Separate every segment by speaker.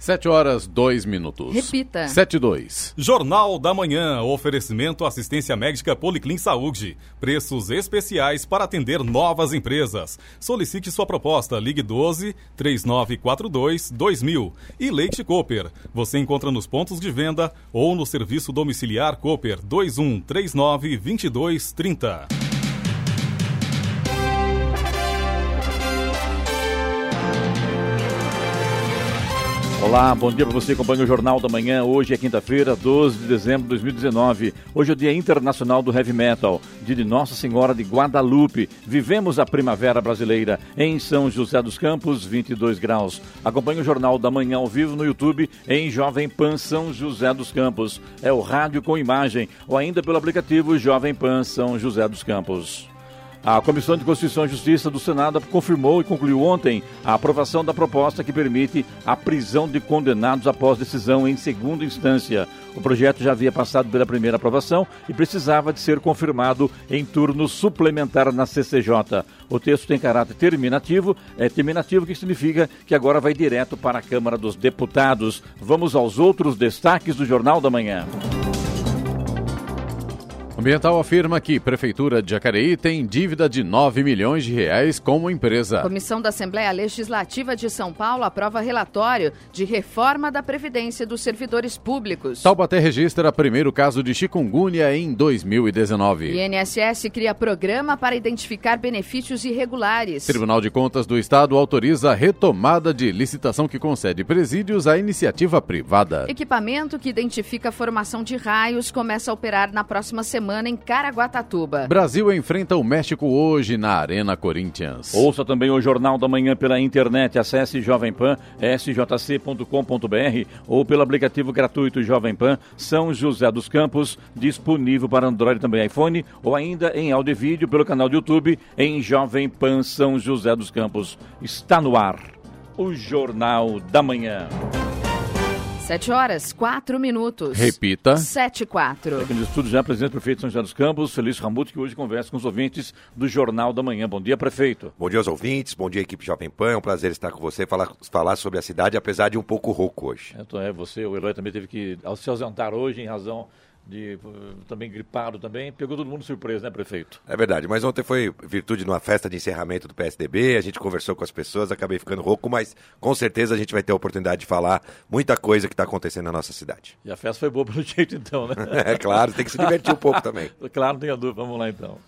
Speaker 1: Sete horas, dois minutos.
Speaker 2: Repita.
Speaker 1: Sete e dois.
Speaker 3: Jornal da Manhã. Oferecimento assistência médica Policlin Saúde. Preços especiais para atender novas empresas. Solicite sua proposta. Ligue 12 3942 2000. E Leite Cooper. Você encontra nos pontos de venda ou no serviço domiciliar Cooper 2139 2230.
Speaker 4: Olá, bom dia para você que acompanha o Jornal da Manhã. Hoje é quinta-feira, 12 de dezembro de 2019. Hoje é o Dia Internacional do Heavy Metal, dia de Nossa Senhora de Guadalupe. Vivemos a primavera brasileira em São José dos Campos, 22 graus. Acompanhe o Jornal da Manhã ao vivo no YouTube em Jovem Pan São José dos Campos. É o rádio com imagem ou ainda pelo aplicativo Jovem Pan São José dos Campos. A Comissão de Constituição e Justiça do Senado confirmou e concluiu ontem a aprovação da proposta que permite a prisão de condenados após decisão em segunda instância. O projeto já havia passado pela primeira aprovação e precisava de ser confirmado em turno suplementar na CCJ. O texto tem caráter terminativo, é terminativo que significa que agora vai direto para a Câmara dos Deputados. Vamos aos outros destaques do Jornal da Manhã.
Speaker 1: Ambiental afirma que Prefeitura de Jacareí tem dívida de 9 milhões de reais como empresa.
Speaker 2: Comissão da Assembleia Legislativa de São Paulo aprova relatório de reforma da Previdência dos Servidores Públicos.
Speaker 1: Taubaté registra primeiro caso de chikungunya em 2019.
Speaker 2: INSS cria programa para identificar benefícios irregulares.
Speaker 1: Tribunal de Contas do Estado autoriza a retomada de licitação que concede presídios à iniciativa privada.
Speaker 2: Equipamento que identifica a formação de raios começa a operar na próxima semana em Caraguatatuba.
Speaker 1: Brasil enfrenta o México hoje na Arena Corinthians.
Speaker 4: Ouça também o Jornal da Manhã pela internet. Acesse Jovem Pan, sjc.com.br ou pelo aplicativo gratuito Jovem Pan São José dos Campos, disponível para Android e também iPhone, ou ainda em áudio e vídeo pelo canal do YouTube em Jovem Pan São José dos Campos. Está no ar o Jornal da Manhã.
Speaker 2: 7 horas, 4 minutos.
Speaker 1: Repita.
Speaker 2: 7 e 4.
Speaker 4: Aqui no estúdio já, presidente prefeito de São José dos Campos, Felício Ramuto, que hoje conversa com os ouvintes do Jornal da Manhã. Bom dia, prefeito.
Speaker 5: Bom dia aos ouvintes, bom dia equipe Jovem Pan, é um prazer estar com você, falar, falar sobre a cidade, apesar de um pouco rouco hoje.
Speaker 4: Então é, você, o Eloy também teve que se ausentar hoje em razão de também gripado também, pegou todo mundo surpreso, né, prefeito?
Speaker 5: É verdade, mas ontem foi virtude de uma festa de encerramento do PSDB, a gente conversou com as pessoas, acabei ficando rouco, mas com certeza a gente vai ter a oportunidade de falar muita coisa que está acontecendo na nossa cidade.
Speaker 4: E a festa foi boa pelo jeito então, né?
Speaker 5: é claro, tem que se divertir um pouco também.
Speaker 4: Claro, não tenha dúvida, vamos lá então.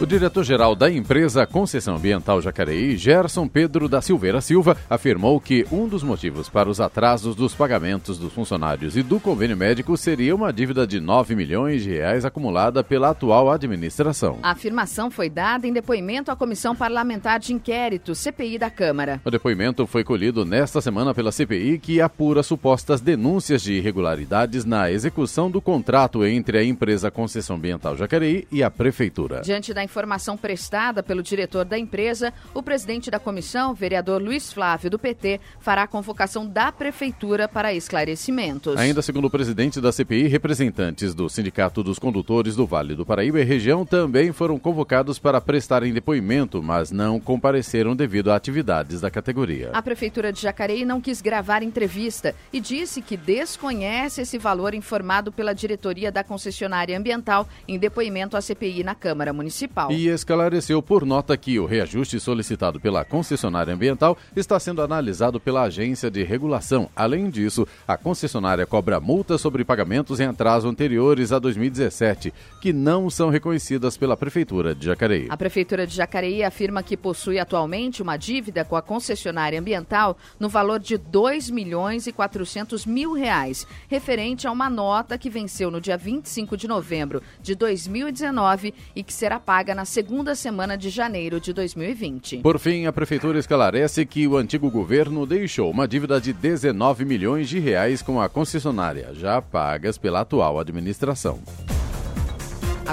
Speaker 1: O diretor-geral da empresa Concessão Ambiental Jacareí, Gerson Pedro da Silveira Silva, afirmou que um dos motivos para os atrasos dos pagamentos dos funcionários e do convênio médico seria uma dívida de 9 milhões de reais acumulada pela atual administração.
Speaker 2: A afirmação foi dada em depoimento à Comissão Parlamentar de Inquérito, CPI da Câmara.
Speaker 1: O depoimento foi colhido nesta semana pela CPI, que apura supostas denúncias de irregularidades na execução do contrato entre a empresa Concessão Ambiental Jacareí e a Prefeitura.
Speaker 2: Diante da informação prestada pelo diretor da empresa, o presidente da comissão, vereador Luiz Flávio do PT, fará a convocação da prefeitura para esclarecimentos.
Speaker 1: Ainda segundo o presidente da CPI, representantes do Sindicato dos Condutores do Vale do Paraíba e região também foram convocados para prestarem depoimento, mas não compareceram devido a atividades da categoria.
Speaker 2: A prefeitura de Jacareí não quis gravar entrevista e disse que desconhece esse valor informado pela diretoria da concessionária ambiental em depoimento à CPI na Câmara Municipal.
Speaker 1: E esclareceu por nota que o reajuste solicitado pela concessionária ambiental está sendo analisado pela agência de regulação. Além disso, a concessionária cobra multas sobre pagamentos em atraso anteriores a 2017, que não são reconhecidas pela Prefeitura de Jacareí.
Speaker 2: A Prefeitura de Jacareí afirma que possui atualmente uma dívida com a concessionária ambiental no valor de 2 milhões e 400 mil reais, referente a uma nota que venceu no dia 25 de novembro de 2019 e que será paga na segunda semana de janeiro de 2020.
Speaker 1: Por fim, a prefeitura esclarece que o antigo governo deixou uma dívida de 19 milhões de reais com a concessionária, já pagas pela atual administração.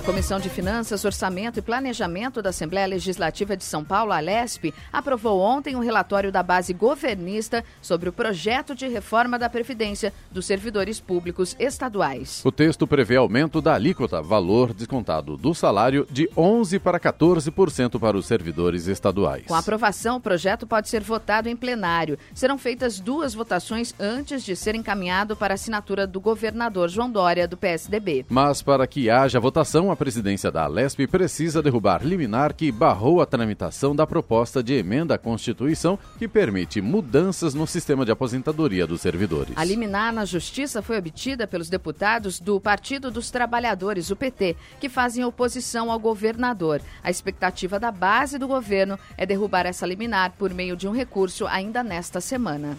Speaker 2: Comissão de Finanças, Orçamento e Planejamento da Assembleia Legislativa de São Paulo, a LESP, aprovou ontem o um relatório da base governista sobre o projeto de reforma da Previdência dos servidores públicos estaduais.
Speaker 1: O texto prevê aumento da alíquota, valor descontado do salário, de 11% para 14% para os servidores estaduais.
Speaker 2: Com aprovação, o projeto pode ser votado em plenário. Serão feitas duas votações antes de ser encaminhado para assinatura do governador João Dória, do PSDB.
Speaker 1: Mas para que haja votação, a presidência da Alesp precisa derrubar liminar que barrou a tramitação da proposta de emenda à Constituição que permite mudanças no sistema de aposentadoria dos servidores.
Speaker 2: A liminar na Justiça foi obtida pelos deputados do Partido dos Trabalhadores, o PT, que fazem oposição ao governador. A expectativa da base do governo é derrubar essa liminar por meio de um recurso ainda nesta semana.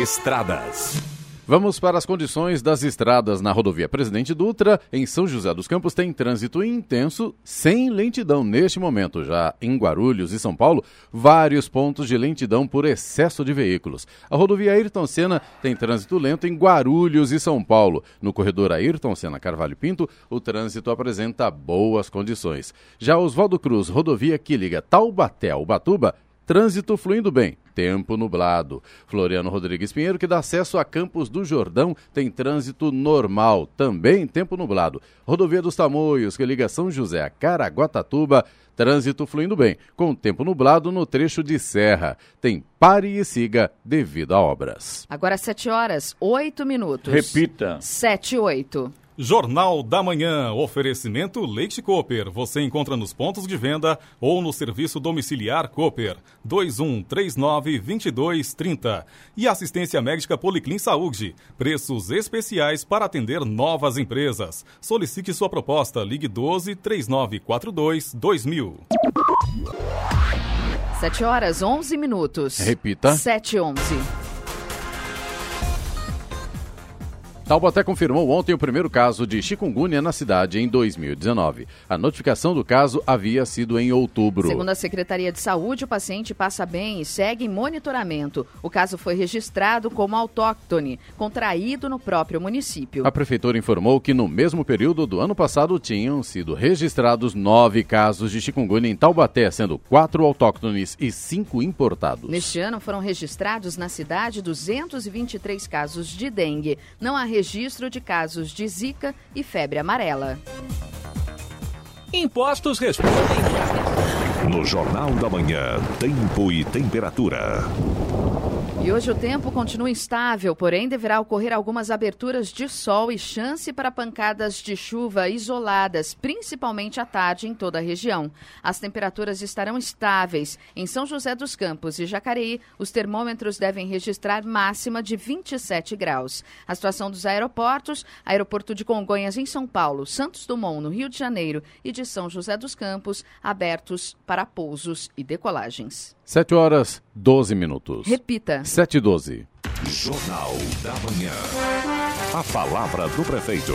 Speaker 6: Estradas.
Speaker 1: Vamos para as condições das estradas na rodovia Presidente Dutra. Em São José dos Campos tem trânsito intenso, sem lentidão neste momento. Já em Guarulhos e São Paulo, vários pontos de lentidão por excesso de veículos. A rodovia Ayrton Senna tem trânsito lento em Guarulhos e São Paulo. No corredor Ayrton Senna Carvalho Pinto, o trânsito apresenta boas condições. Já Oswaldo Cruz, rodovia que liga Taubaté ao Batuba, trânsito fluindo bem tempo nublado. Floriano Rodrigues Pinheiro, que dá acesso a Campos do Jordão, tem trânsito normal, também tempo nublado. Rodovia dos Tamoios, que liga São José a Caraguatatuba, trânsito fluindo bem, com tempo nublado no trecho de serra. Tem pare e siga devido a obras.
Speaker 2: Agora 7 horas, 8 minutos.
Speaker 4: Repita.
Speaker 2: 7 e 8.
Speaker 3: Jornal da Manhã. Oferecimento Leite Cooper. Você encontra nos pontos de venda ou no serviço domiciliar Cooper. 2139-2230. E assistência médica Policlin Saúde. Preços especiais para atender novas empresas. Solicite sua proposta. Ligue 12 3942 2000.
Speaker 2: 7 horas 11 minutos.
Speaker 1: Repita.
Speaker 2: 7 e 11.
Speaker 1: Taubaté confirmou ontem o primeiro caso de chikungunya na cidade em 2019. A notificação do caso havia sido em outubro.
Speaker 2: Segundo a Secretaria de Saúde, o paciente passa bem e segue em monitoramento. O caso foi registrado como autóctone, contraído no próprio município.
Speaker 1: A prefeitura informou que no mesmo período do ano passado tinham sido registrados nove casos de chikungunya em Taubaté, sendo quatro autóctones e cinco importados.
Speaker 2: Neste ano foram registrados na cidade 223 casos de dengue. Não há registro de casos de zika e febre amarela.
Speaker 6: Impostos respondem. No Jornal da Manhã, Tempo e Temperatura.
Speaker 2: E hoje o tempo continua instável, porém deverá ocorrer algumas aberturas de sol e chance para pancadas de chuva isoladas, principalmente à tarde em toda a região. As temperaturas estarão estáveis. Em São José dos Campos e Jacareí, os termômetros devem registrar máxima de 27 graus. A situação dos aeroportos, aeroporto de Congonhas em São Paulo, Santos Dumont no Rio de Janeiro e de São José dos Campos, abertos para pousos e decolagens.
Speaker 1: 7 horas 12 minutos.
Speaker 2: Repita.
Speaker 1: 7 e 12.
Speaker 6: Jornal da Manhã. A palavra do prefeito.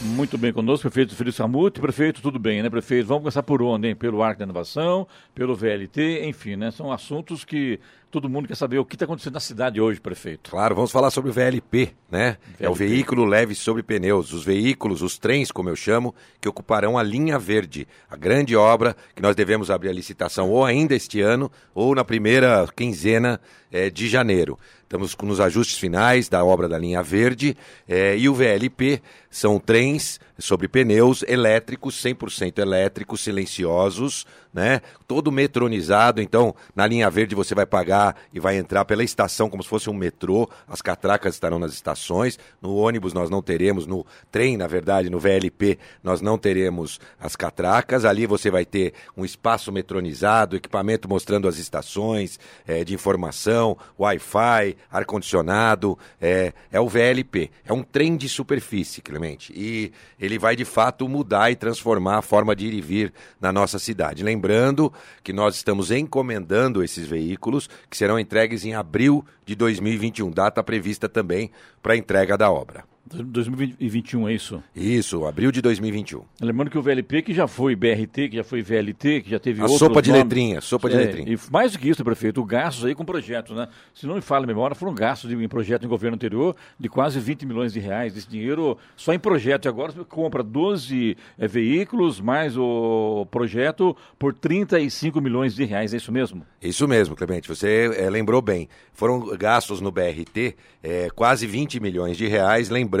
Speaker 4: Muito bem conosco, prefeito Felício Ramute. Prefeito, tudo bem, né, prefeito? Vamos começar por onde, hein? Pelo Arco da Inovação, pelo VLT, enfim, né? São assuntos que todo mundo quer saber o que está acontecendo na cidade hoje, prefeito.
Speaker 5: Claro, vamos falar sobre o VLP, né? É o
Speaker 4: VLP.
Speaker 5: veículo leve sobre pneus, os veículos, os trens, como eu chamo, que ocuparão a linha verde, a grande obra que nós devemos abrir a licitação ou ainda este ano ou na primeira quinzena eh, de janeiro. Estamos com- nos ajustes finais da obra da linha verde eh, e o VLP são trens sobre pneus elétricos, 100% elétricos, silenciosos, né? Todo metronizado, então na linha verde você vai pagar e vai entrar pela estação como se fosse um metrô, as catracas estarão nas estações, no ônibus nós não teremos, no trem, na verdade, no VLP, nós não teremos as catracas, ali você vai ter um espaço metronizado, equipamento mostrando as estações eh, de informação, Wi-Fi, ar-condicionado, é, é o VLP, é um trem de superfície, Clemente, e ele vai de fato mudar e transformar a forma de ir e vir na nossa cidade. Lembrando que nós estamos encomendando esses veículos que serão entregues em abril de 2021, data prevista também para a entrega da obra.
Speaker 4: 2021, é isso?
Speaker 5: Isso, abril de 2021.
Speaker 4: Lembrando que o VLP, que já foi BRT, que já foi VLT, que já teve
Speaker 5: A sopa de
Speaker 4: nomes.
Speaker 5: letrinha, sopa de
Speaker 4: É,
Speaker 5: letrinha.
Speaker 4: E mais do que isso, prefeito, gastos aí com projetos, né? Se não me fala a memória, foram gastos em projeto em governo anterior de quase 20 milhões de reais. Esse dinheiro só em projeto. E agora você compra 12 eh, veículos, mais o projeto por 35 milhões de reais. É isso mesmo?
Speaker 5: Isso mesmo, Clemente, você eh, lembrou bem. Foram gastos no BRT eh, quase 20 milhões de reais, lembrando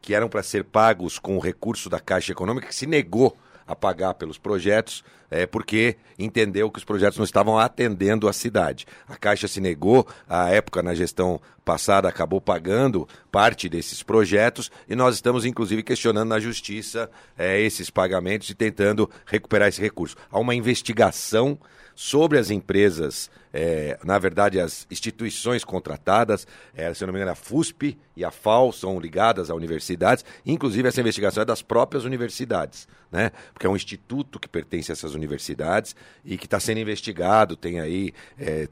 Speaker 5: que eram para ser pagos com o recurso da Caixa Econômica, que se negou a pagar pelos projetos, eh, porque entendeu que os projetos não estavam atendendo a cidade. A Caixa se negou, à época, na gestão passada, acabou pagando parte desses projetos e nós estamos, inclusive, questionando na Justiça eh, esses pagamentos e tentando recuperar esse recurso. Há uma investigação sobre as empresas, eh, na verdade, as instituições contratadas, eh, se não me engano, a FUSP e a FAO são ligadas a universidades, inclusive essa investigação é das próprias universidades, né? Porque é um instituto que pertence a essas universidades e que está sendo investigado, tem aí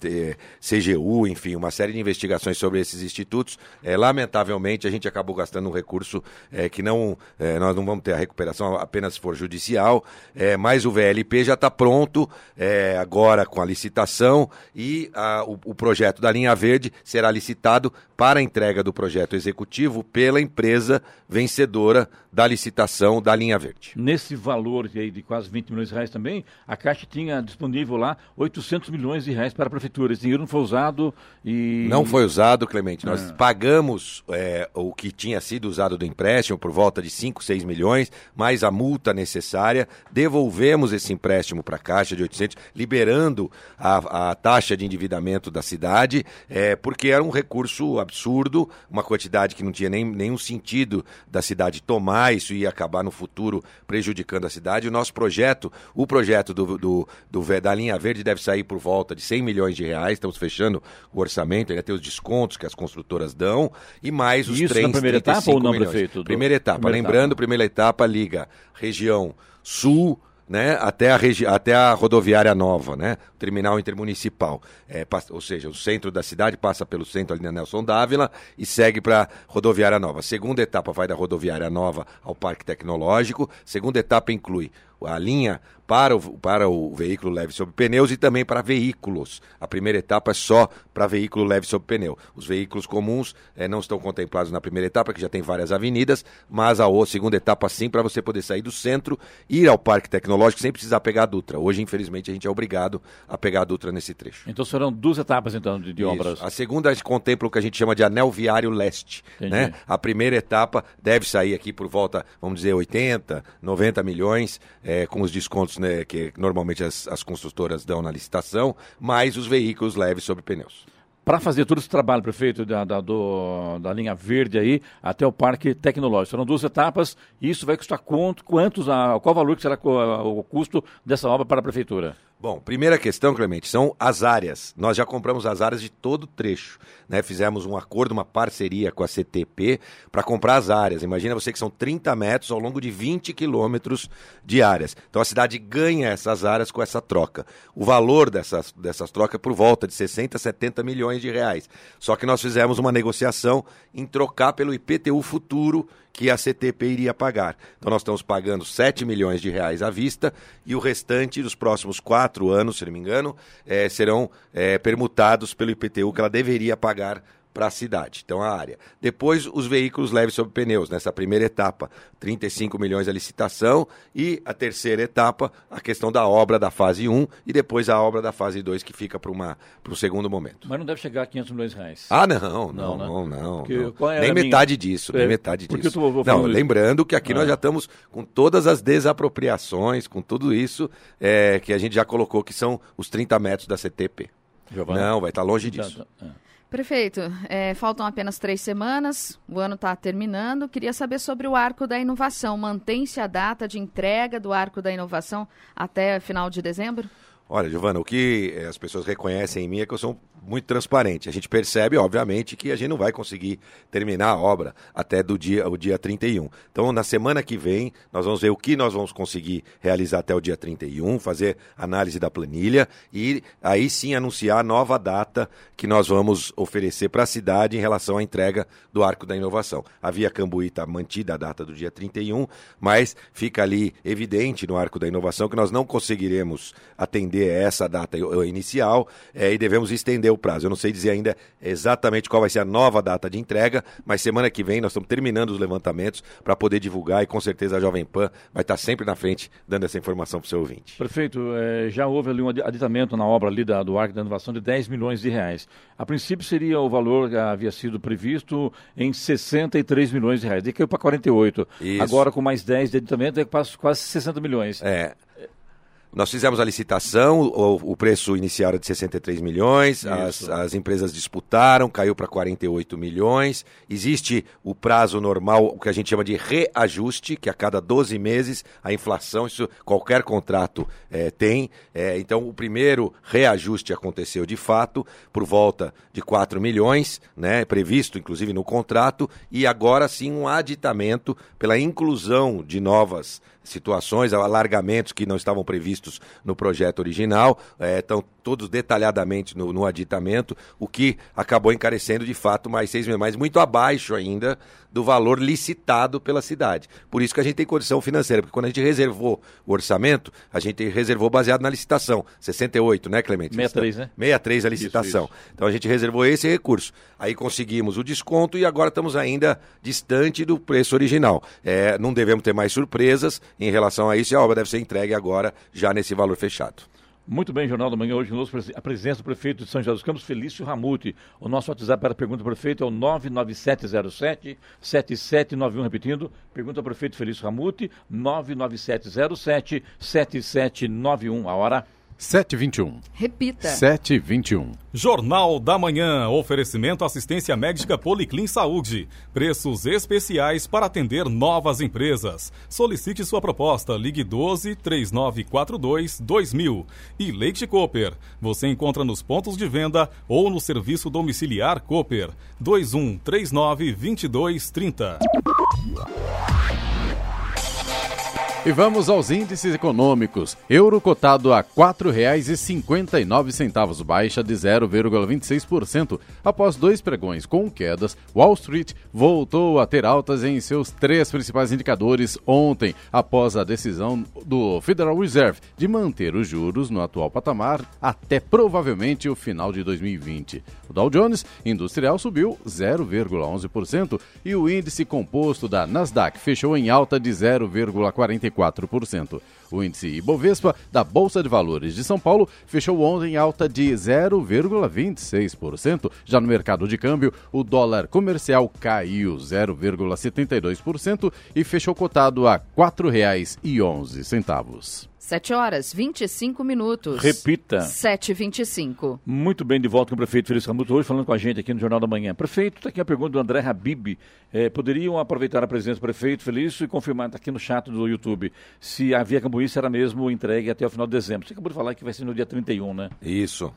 Speaker 5: te- CGU, enfim, uma série de investigações sobre esses institutos. Eh, lamentavelmente, a gente acabou gastando um recurso eh, que não, eh, nós não vamos ter a recuperação apenas se for judicial, eh, mas o VLP já está pronto eh, agora com a licitação e a- o, o projeto da linha verde será licitado para a entrega do projeto executivo pela empresa vencedora da licitação da linha verde.
Speaker 4: Nesse valor aí de quase 20 milhões de reais também, a Caixa tinha disponível lá 800 milhões de reais para a prefeitura. Esse dinheiro não foi usado e...
Speaker 5: Não foi usado, Clemente. Nós pagamos é, o que tinha sido usado do empréstimo por volta de 5, 6 milhões, mais a multa necessária. Devolvemos esse empréstimo para a Caixa de 800, liberando a, a taxa de endividamento da cidade, é, porque era um recurso absurdo, uma quantidade que não tinha nem, nenhum sentido da cidade tomar, isso ia acabar no futuro prejudicando a cidade. O nosso projeto, o projeto do, do, do ve- da linha verde deve sair por volta de 100 milhões de reais, estamos fechando o orçamento, ainda tem os descontos que as construtoras dão, e mais os
Speaker 4: Isso na
Speaker 5: trens
Speaker 4: primeira etapa
Speaker 5: 35
Speaker 4: ou não,
Speaker 5: milhões.
Speaker 4: prefeito? Do-
Speaker 5: Primeira etapa,
Speaker 4: primeira
Speaker 5: lembrando,
Speaker 4: etapa.
Speaker 5: primeira etapa liga região sul, né, até a, regi até a rodoviária nova, né, terminal intermunicipal. É, ou seja, o centro da cidade passa pelo centro ali na Nelson Dávila e segue para rodoviária nova. Segunda etapa vai da rodoviária nova ao Parque Tecnológico. Segunda etapa inclui a linha para o, para o veículo leve sob pneus e também para veículos. A primeira etapa é só para veículo leve sob pneu. Os veículos comuns eh, não estão contemplados na primeira etapa, que já tem várias avenidas, mas a segunda etapa sim, para você poder sair do centro, ir ao Parque Tecnológico sem precisar pegar a Dutra. Hoje, infelizmente, a gente é obrigado a pegar a Dutra nesse trecho.
Speaker 4: Então serão duas etapas então de, de obras.
Speaker 5: A segunda contempla o que a gente chama de anel viário leste.
Speaker 4: Entendi.
Speaker 5: Né? A primeira etapa deve sair aqui por volta, vamos dizer, 80, 90 milhões, eh, com os descontos né, que normalmente as, as construtoras dão na licitação, mais os veículos leves sob pneus.
Speaker 4: Para fazer todo esse trabalho, prefeito, da, da, do- da linha verde aí até o Parque Tecnológico. Serão duas etapas e isso vai custar quanto, quantos, a, qual valor que será co- o custo dessa obra para a prefeitura?
Speaker 5: Bom, primeira questão, Clemente, são as áreas. Nós já compramos as áreas de todo o trecho. Né? Fizemos um acordo, uma parceria com a CTP para comprar as áreas. Imagina você que são 30 metros ao longo de 20 quilômetros de áreas. Então a cidade ganha essas áreas com essa troca. O valor dessas, dessas trocas é por volta de 60, 70 milhões de reais. Só que nós fizemos uma negociação em trocar pelo IPTU futuro que a CTP iria pagar. Então nós estamos pagando 7 milhões de reais à vista e o restante dos próximos quatro anos, se não me engano, eh, serão eh, permutados pelo IPTU que ela deveria pagar para a cidade, então a área. Depois, os veículos leves sob pneus, nessa primeira etapa, 35 milhões a licitação e a terceira etapa, a questão da obra da fase 1 e depois a obra da fase 2 que fica para o segundo momento.
Speaker 4: Mas não deve chegar a 500 milhões de reais.
Speaker 5: Ah, não, não,
Speaker 4: Não, né?
Speaker 5: não, Nem metade disso,
Speaker 4: É,
Speaker 5: nem metade
Speaker 4: porque
Speaker 5: disso.
Speaker 4: eu tô- vou
Speaker 5: não, lembrando que aqui
Speaker 4: Ah.
Speaker 5: nós já estamos com todas as desapropriações, com tudo isso é, que a gente já colocou, que são os 30 metros da CTP. Não, vai estar longe disso.
Speaker 2: Prefeito, é, faltam apenas três semanas, o ano está terminando. Queria saber sobre o Arco da Inovação. Mantém-se a data de entrega do Arco da Inovação até final de dezembro?
Speaker 5: Olha, Giovana, o que eh, as pessoas reconhecem em mim é que eu sou muito transparente. A gente percebe, obviamente, que a gente não vai conseguir terminar a obra até do dia, o dia 31. Então, na semana que vem, nós vamos ver o que nós vamos conseguir realizar até o dia 31, fazer análise da planilha e aí sim anunciar a nova data que nós vamos oferecer para a cidade em relação à entrega do Arco da Inovação. A Via Cambuí está mantida a data do dia 31, mas fica ali evidente no Arco da Inovação que nós não conseguiremos atender essa data inicial é, e devemos estender o prazo. Eu não sei dizer ainda exatamente qual vai ser a nova data de entrega, mas semana que vem nós estamos terminando os levantamentos para poder divulgar e com certeza a Jovem Pan vai estar sempre na frente dando essa informação para o seu ouvinte.
Speaker 4: Prefeito, é, já houve ali um aditamento na obra ali da, do Arco da Inovação de 10 milhões de reais. A princípio seria o valor que havia sido previsto em 63 milhões de reais. E caiu para 48. Isso. Agora com mais 10 de aditamento é quase, quase 60 milhões.
Speaker 5: É. Nós fizemos a licitação, o, o preço inicial era de 63 milhões, as, as, empresas disputaram, caiu para 48 milhões. Existe o prazo normal, o que a gente chama de reajuste, que a cada 12 meses a inflação, isso qualquer contrato é, tem. É, então, o primeiro reajuste aconteceu de fato, por volta de 4 milhões, né, previsto inclusive no contrato, e agora sim um aditamento pela inclusão de novas situações, alargamentos que não estavam previstos no projeto original, é, estão todos detalhadamente no, no, aditamento, o que acabou encarecendo de fato mais seis mil, mas muito abaixo ainda do valor licitado pela cidade. Por isso que a gente tem condição financeira, porque quando a gente reservou o orçamento, a gente reservou baseado na licitação. 68, né, Clemente?
Speaker 4: 63, né?
Speaker 5: 63 a licitação. Isso, isso. Então a gente reservou esse recurso. Aí conseguimos o desconto e agora estamos ainda distante do preço original. É, não devemos ter mais surpresas em relação a isso e a obra deve ser entregue agora, já nesse valor fechado.
Speaker 4: Muito bem, Jornal da Manhã, hoje conosco a presença do prefeito de São José dos Campos, Felício Ramute. O nosso WhatsApp para a pergunta do prefeito é o 99707-7791, repetindo, pergunta ao prefeito Felício Ramute, 99707-7791, a hora
Speaker 1: 721.
Speaker 2: Repita.
Speaker 1: 721.
Speaker 3: Jornal da Manhã. Oferecimento assistência médica Policlin Saúde. Preços especiais para atender novas empresas. Solicite sua proposta. Ligue 12 3942 2000. E Leite Cooper. Você encontra nos pontos de venda ou no serviço domiciliar Cooper. 2139 2230.
Speaker 1: E vamos aos índices econômicos. Euro cotado a R$ 4,59, baixa de 0,26%. Após dois pregões com quedas, Wall Street voltou a ter altas em seus três principais indicadores ontem, após a decisão do Federal Reserve de manter os juros no atual patamar até provavelmente o final de 2020. O Dow Jones Industrial subiu 0,11% e o índice composto da Nasdaq fechou em alta de 0,44%. 0,4%. O índice Ibovespa da Bolsa de Valores de São Paulo fechou ontem em alta de 0,26%. Já no mercado de câmbio, o dólar comercial caiu 0,72% e fechou cotado a R$ 4,11.
Speaker 2: 7 horas 25 minutos.
Speaker 4: Repita.
Speaker 2: 7h25.
Speaker 4: Muito bem, de volta com o prefeito Feliz Camuto, hoje falando com a gente aqui no Jornal da Manhã. Prefeito, está aqui a pergunta do André Habib. É, poderiam aproveitar a presença do prefeito Felício e confirmar, está aqui no chat do YouTube, se a Via Cambuí será mesmo entregue até o final de dezembro. Você acabou de falar que vai ser no dia 31, né?
Speaker 5: Isso.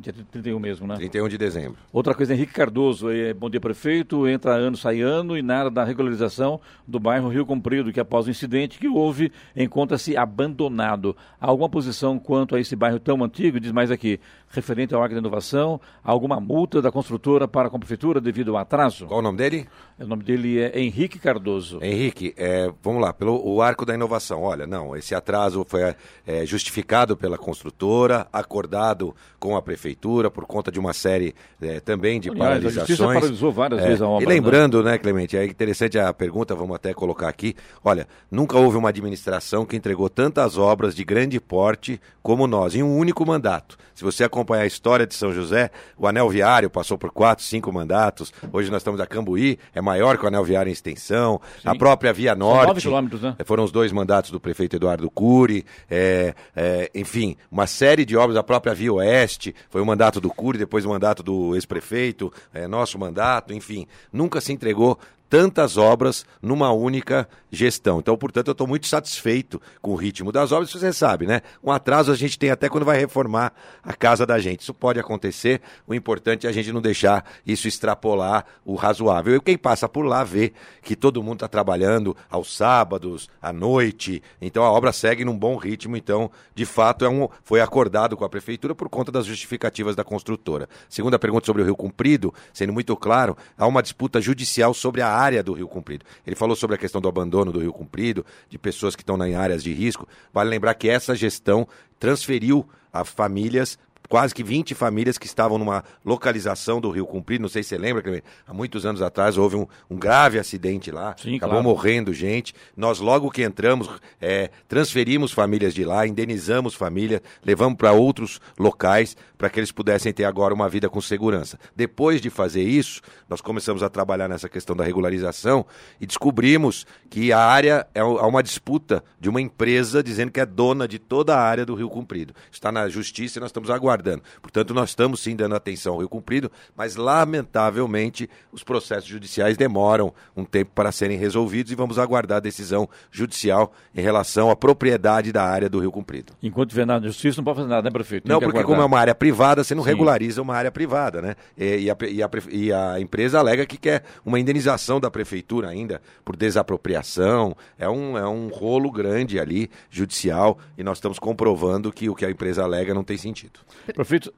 Speaker 4: Dia 31 mesmo, né?
Speaker 5: 31 de dezembro.
Speaker 4: Outra coisa, Henrique Cardoso, é, bom dia prefeito, entra ano, sai ano e nada da regularização do bairro Rio Comprido, que após o incidente que houve, encontra-se abandonado. Há alguma posição quanto a esse bairro tão antigo, diz mais aqui, referente ao Arco da Inovação, alguma multa da construtora para a prefeitura devido ao atraso?
Speaker 5: Qual o nome dele?
Speaker 4: O nome dele é Henrique Cardoso.
Speaker 5: Henrique, é, vamos lá, pelo o Arco da Inovação. Olha, não, esse atraso foi é, justificado pela construtora, acordado com a prefeitura prefeitura por conta de uma série é, também de Aliás, paralisações. A justiça
Speaker 4: paralisou várias é, vezes a obra.
Speaker 5: E lembrando, né? né, Clemente, é interessante a pergunta, vamos até colocar aqui. Olha, nunca houve uma administração que entregou tantas obras de grande porte como nós, em um único mandato. Se você acompanhar a história de São José, o anel viário passou por quatro, cinco mandatos. Hoje nós estamos a Cambuí, é maior que o anel viário em extensão. Sim. A própria Via Norte.
Speaker 4: quilômetros, né?
Speaker 5: Foram os dois mandatos do prefeito Eduardo Cury. É, é, enfim, uma série de obras, a própria Via Oeste, foi o mandato do Cury, depois o mandato do ex-prefeito, é, nosso mandato, enfim. Nunca se entregou tantas obras numa única gestão. Então, portanto, eu estou muito satisfeito com o ritmo das obras. Você sabe, né? Um atraso a gente tem até quando vai reformar a casa da gente. Isso pode acontecer. O importante é a gente não deixar isso extrapolar o razoável. E quem passa por lá vê que todo mundo está trabalhando aos sábados, à noite. Então a obra segue num bom ritmo. Então, de fato, é um, foi acordado com a prefeitura por conta das justificativas da construtora. Segunda pergunta sobre o Rio Comprido, sendo muito claro, há uma disputa judicial sobre a área do Rio Comprido. Ele falou sobre a questão do abandono do Rio Comprido, de pessoas que estão em áreas de risco. Vale lembrar que essa gestão transferiu a famílias quase que 20 famílias que estavam numa localização do Rio Comprido. Não sei se você lembra, que há muitos anos atrás houve um, um grave acidente lá, Sim, acabou claro. morrendo gente. Nós, logo que entramos, é, transferimos famílias de lá, indenizamos família, levamos para outros locais para que eles pudessem ter agora uma vida com segurança. Depois de fazer isso, nós começamos a trabalhar nessa questão da regularização e descobrimos que a área é uma disputa de uma empresa dizendo que é dona de toda a área do Rio Comprido. Está na justiça e nós estamos aguardando aguardando. Portanto, nós estamos sim dando atenção ao Rio Cumprido, mas lamentavelmente os processos judiciais demoram um tempo para serem resolvidos e vamos aguardar a decisão judicial em relação à propriedade da área do Rio Cumprido.
Speaker 4: Enquanto tiver nada de justiça, não pode fazer nada, né, prefeito?
Speaker 5: Tem não, porque aguardar. como é uma área privada, você não sim. regulariza uma área privada, né? E, e, a, e, a, e a empresa alega que quer uma indenização da prefeitura ainda por desapropriação. É um, é um rolo grande ali, judicial, e nós estamos comprovando que o que a empresa alega não tem sentido.
Speaker 4: Prefeito,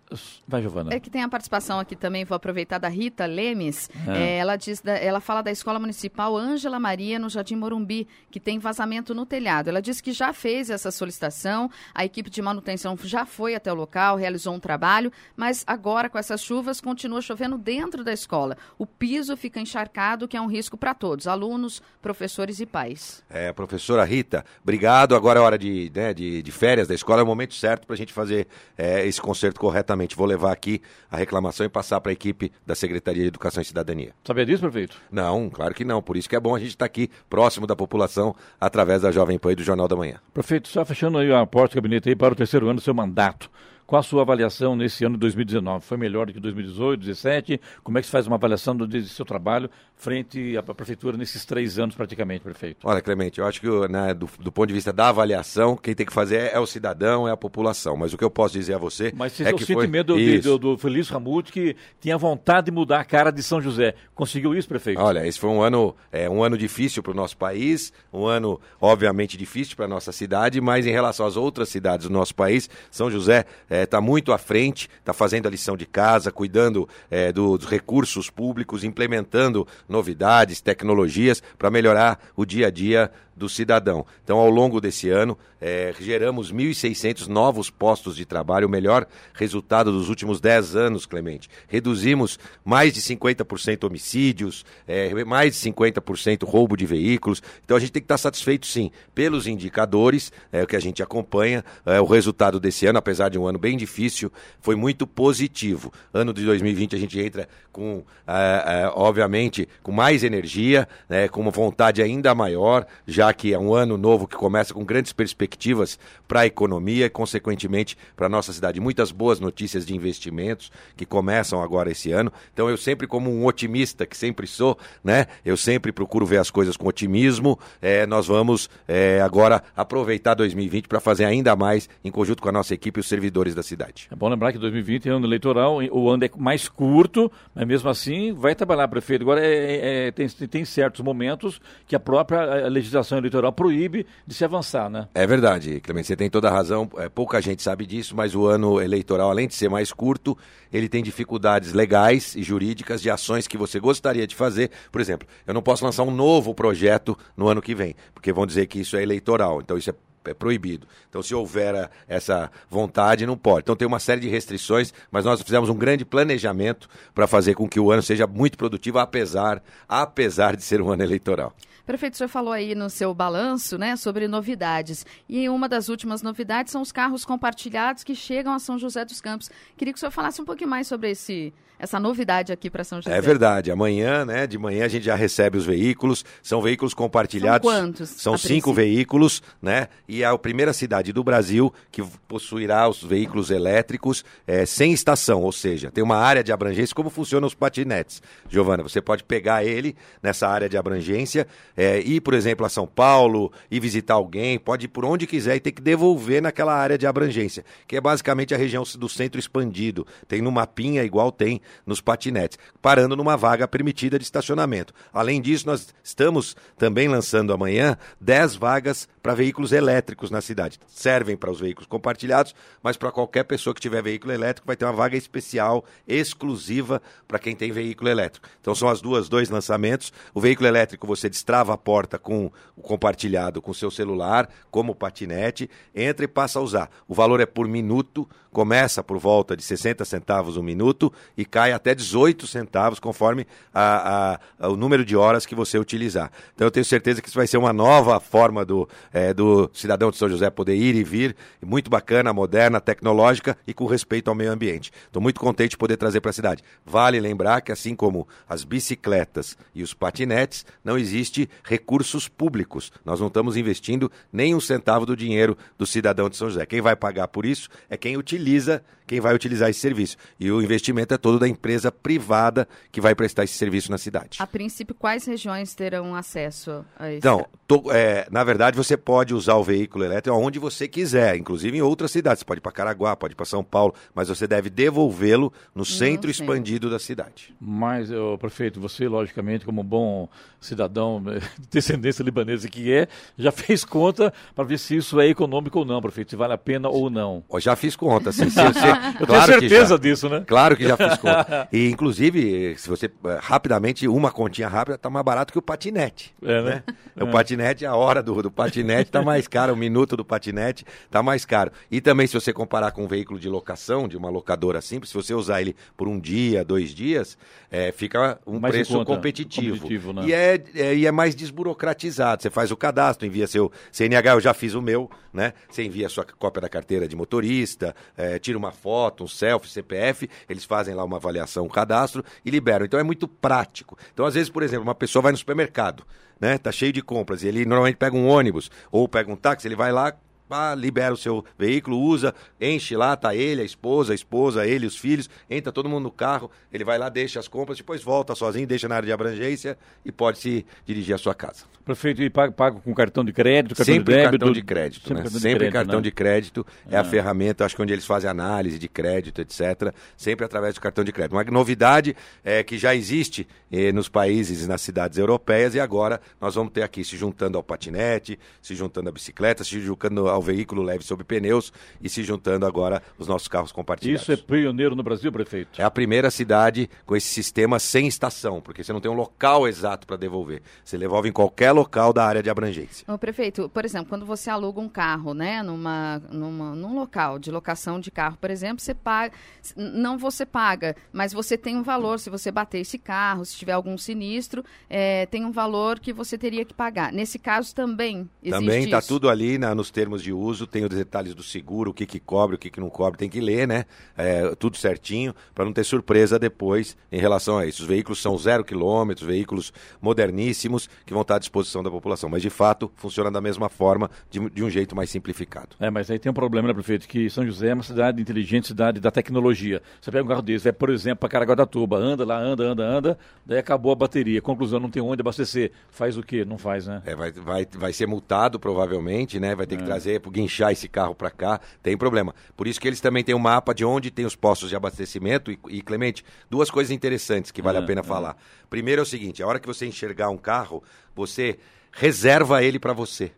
Speaker 4: vai, Giovana.
Speaker 2: É que tem a participação aqui também, vou aproveitar da Rita Lemes. É. É, ela, diz da, ela fala da Escola Municipal Ângela Maria, no Jardim Morumbi, que tem vazamento no telhado. Ela disse que já fez essa solicitação, a equipe de manutenção já foi até o local, realizou um trabalho, mas agora, com essas chuvas, continua chovendo dentro da escola. O piso fica encharcado, que é um risco para todos, alunos, professores e pais.
Speaker 5: É, professora Rita, obrigado. Agora é hora de, né, de, de férias da escola, é o momento certo para a gente fazer é, esse conselho conserto corretamente. Vou levar aqui a reclamação e passar para a equipe da Secretaria de Educação e Cidadania.
Speaker 4: Sabia disso, prefeito?
Speaker 5: Não, claro que não. Por isso que é bom a gente estar tá aqui próximo da população através da Jovem Pan e do Jornal da Manhã.
Speaker 4: Prefeito, só fechando aí a porta do gabinete aí para o terceiro ano do seu mandato. Qual a sua avaliação nesse ano de 2019? Foi melhor do que 2018, 2017? Como é que se faz uma avaliação do, do seu trabalho frente à prefeitura nesses três anos praticamente, prefeito?
Speaker 5: Olha, Clemente, eu acho que né, do, do, ponto de vista da avaliação, quem tem que fazer é, é, o cidadão, é a população. Mas o que eu posso dizer a você
Speaker 4: Mas
Speaker 5: você é
Speaker 4: que foi... medo do, do Feliz Ramute que tinha vontade de mudar a cara de São José. Conseguiu isso, prefeito?
Speaker 5: Olha, esse foi um ano, é, um ano difícil para o nosso país, um ano obviamente difícil para a nossa cidade, mas em relação às outras cidades do nosso país, São José está é, muito à frente, está fazendo a lição de casa, cuidando é, dos recursos públicos, implementando novidades, tecnologias para melhorar o dia a dia do cidadão. Então, ao longo desse ano, é, geramos 1.600 novos postos de trabalho, o melhor resultado dos últimos 10 anos, Clemente. Reduzimos mais de 50% homicídios, é, mais de 50% roubo de veículos. Então, a gente tem que estar satisfeito, sim, pelos indicadores é, que a gente acompanha. É, o resultado desse ano, apesar de um ano bem difícil, foi muito positivo. Ano de 2020 a gente entra com, é, obviamente, com mais energia, né, com uma vontade ainda maior, já que é um ano novo que começa com grandes perspectivas para a economia e, consequentemente, para a nossa cidade. Muitas boas notícias de investimentos que começam agora esse ano. Então, eu sempre, como um otimista, que sempre sou, né? Eu sempre procuro ver as coisas com otimismo. É, nós vamos é, agora aproveitar 2020 para fazer ainda mais em conjunto com a nossa equipe e os servidores da cidade.
Speaker 4: É bom lembrar que 2020 é ano eleitoral, o ano é mais curto, mas mesmo assim vai trabalhar, prefeito. Agora, é, é, é tem, tem certos momentos que a própria legislação eleitoral proíbe de se avançar, né?
Speaker 5: É verdade, Clemente, você tem toda a razão. É, pouca gente sabe disso, mas o ano eleitoral, além de ser mais curto, ele tem dificuldades legais e jurídicas de ações que você gostaria de fazer. Por exemplo, eu não posso lançar um novo projeto no ano que vem, porque vão dizer que isso é eleitoral. Então isso é é proibido. Então, se houver essa vontade, não pode. Então, tem uma série de restrições, mas nós fizemos um grande planejamento para fazer com que o ano seja muito produtivo, apesar, apesar de ser um ano eleitoral.
Speaker 2: Prefeito, o senhor falou aí no seu balanço, né, sobre novidades. E uma das últimas novidades são os carros compartilhados que chegam a São José dos Campos. Queria que o senhor falasse um pouquinho mais sobre esse, essa novidade aqui para São José.
Speaker 5: É verdade. Amanhã, né, de manhã a gente já recebe os veículos. São veículos compartilhados.
Speaker 2: São quantos?
Speaker 5: São cinco princípio? veículos, né? e é a primeira cidade do Brasil que possuirá os veículos elétricos é, sem estação, ou seja, tem uma área de abrangência, como funcionam os patinetes. Giovana, você pode pegar ele nessa área de abrangência, é, ir, por exemplo, a São Paulo, ir visitar alguém, pode ir por onde quiser e ter que devolver naquela área de abrangência, que é basicamente a região do centro expandido. Tem no mapinha igual tem nos patinetes, parando numa vaga permitida de estacionamento. Além disso, nós estamos também lançando amanhã 10 vagas para veículos elétricos na cidade. Servem para os veículos compartilhados, mas para qualquer pessoa que tiver veículo elétrico vai ter uma vaga especial, exclusiva para quem tem veículo elétrico. Então são as duas dois lançamentos. O veículo elétrico você destrava a porta com o compartilhado com seu celular, como patinete, entra e passa a usar. O valor é por minuto, começa por volta de 60 centavos o um minuto e cai até 18 centavos conforme a, a, o número de horas que você utilizar. Então eu tenho certeza que isso vai ser uma nova forma do, é, do cidadão de São José poder ir e vir, muito bacana, moderna, tecnológica e com respeito ao meio ambiente. Estou muito contente de poder trazer para a cidade. Vale lembrar que assim como as bicicletas e os patinetes, não existe recursos públicos. Nós não estamos investindo nem um centavo do dinheiro do cidadão de São José. Quem vai pagar por isso é quem utiliza quem vai utilizar esse serviço. E o investimento é todo da empresa privada que vai prestar esse serviço na cidade.
Speaker 2: A princípio, quais regiões terão acesso a isso?
Speaker 5: Então, to, é, na verdade, você pode usar o veículo elétrico onde você quiser, inclusive em outras cidades. Você pode ir para Caraguá, pode ir para São Paulo, mas você deve devolvê-lo no centro expandido da cidade.
Speaker 4: Mas, oh, prefeito, você, logicamente, como bom cidadão de descendência libanesa que é, já fez conta para ver se isso é econômico ou não, prefeito, se vale a pena ou não.
Speaker 5: Eu já fiz conta, sim. Se você,
Speaker 4: Eu claro tenho certeza disso, né?
Speaker 5: Claro que já fiz conta. E, inclusive, se você, eh, rapidamente, uma continha rápida, tá mais barato que o patinete. É, né? né? É. O patinete, a hora do, do patinete tá mais caro, o minuto do patinete tá mais caro. E também, se você comparar com um veículo de locação, de uma locadora simples, se você usar ele por um dia, dois dias, é, fica um mais preço competitivo. competitivo né? e, é, é, e é mais desburocratizado. Você faz o cadastro, envia seu CNH, eu já fiz o meu, né? Você envia a sua cópia da carteira de motorista, é, tira uma foto, um selfie, CPF, eles fazem lá uma avaliação, um cadastro e liberam. Então é muito prático. Então, às vezes, por exemplo, uma pessoa vai no supermercado, né? Tá cheio de compras, e ele normalmente pega um ônibus ou pega um táxi, ele vai lá, pá, libera o seu veículo, usa, enche lá, tá ele, a esposa, a esposa, ele, os filhos, entra todo mundo no carro, ele vai lá, deixa as compras, depois volta sozinho, deixa na área de abrangência e pode se dirigir à sua casa.
Speaker 4: Prefeito, e paga, paga com cartão de crédito,
Speaker 5: cartão sempre de débito? cartão de crédito, sempre né? Cartão sempre de crédito, cartão né? de crédito é ah. a ferramenta, acho que onde eles fazem análise de crédito, etc. Sempre através do cartão de crédito. Uma novidade é que já existe eh, nos países e nas cidades europeias e agora nós vamos ter aqui se juntando ao patinete, se juntando à bicicleta, se juntando ao veículo leve sob pneus e se juntando agora os nossos carros compartilhados.
Speaker 4: Isso é pioneiro no Brasil, prefeito?
Speaker 5: É a primeira cidade com esse sistema sem estação, porque você não tem um local exato para devolver. Você devolve em qualquer local da área de abrangência.
Speaker 2: O prefeito, por exemplo, quando você aluga um carro, né, numa, numa, num local de locação de carro, por exemplo, você paga, não você paga, mas você tem um valor, se você bater esse carro, se tiver algum sinistro, é, tem um valor que você teria que pagar. Nesse caso também existe
Speaker 5: Também está tudo ali na, nos termos de uso, tem os detalhes do seguro, o que, que cobre, o que, que não cobre, tem que ler, né? É, tudo certinho, para não ter surpresa depois em relação a isso. Os veículos são zero quilômetros, veículos moderníssimos que vão estar à disposição da população, mas de fato funciona da mesma forma, de, de um jeito mais simplificado.
Speaker 4: É, mas aí tem um problema, né, prefeito, que São José é uma cidade inteligente, cidade da tecnologia. Você pega um carro desse, vai, por exemplo, para Caraguatatuba, anda lá, anda, anda, anda, daí acabou a bateria. Conclusão, não tem onde abastecer. Faz o quê? Não faz, né?
Speaker 5: É, vai, vai, vai ser multado provavelmente, né? Vai ter que é. trazer, guinchar esse carro para cá, tem problema. Por isso que eles também têm um mapa de onde tem os postos de abastecimento. E, e Clemente, duas coisas interessantes que vale é, a pena é. falar. Primeiro é o seguinte: a hora que você enxergar um carro, você reserva ele para você.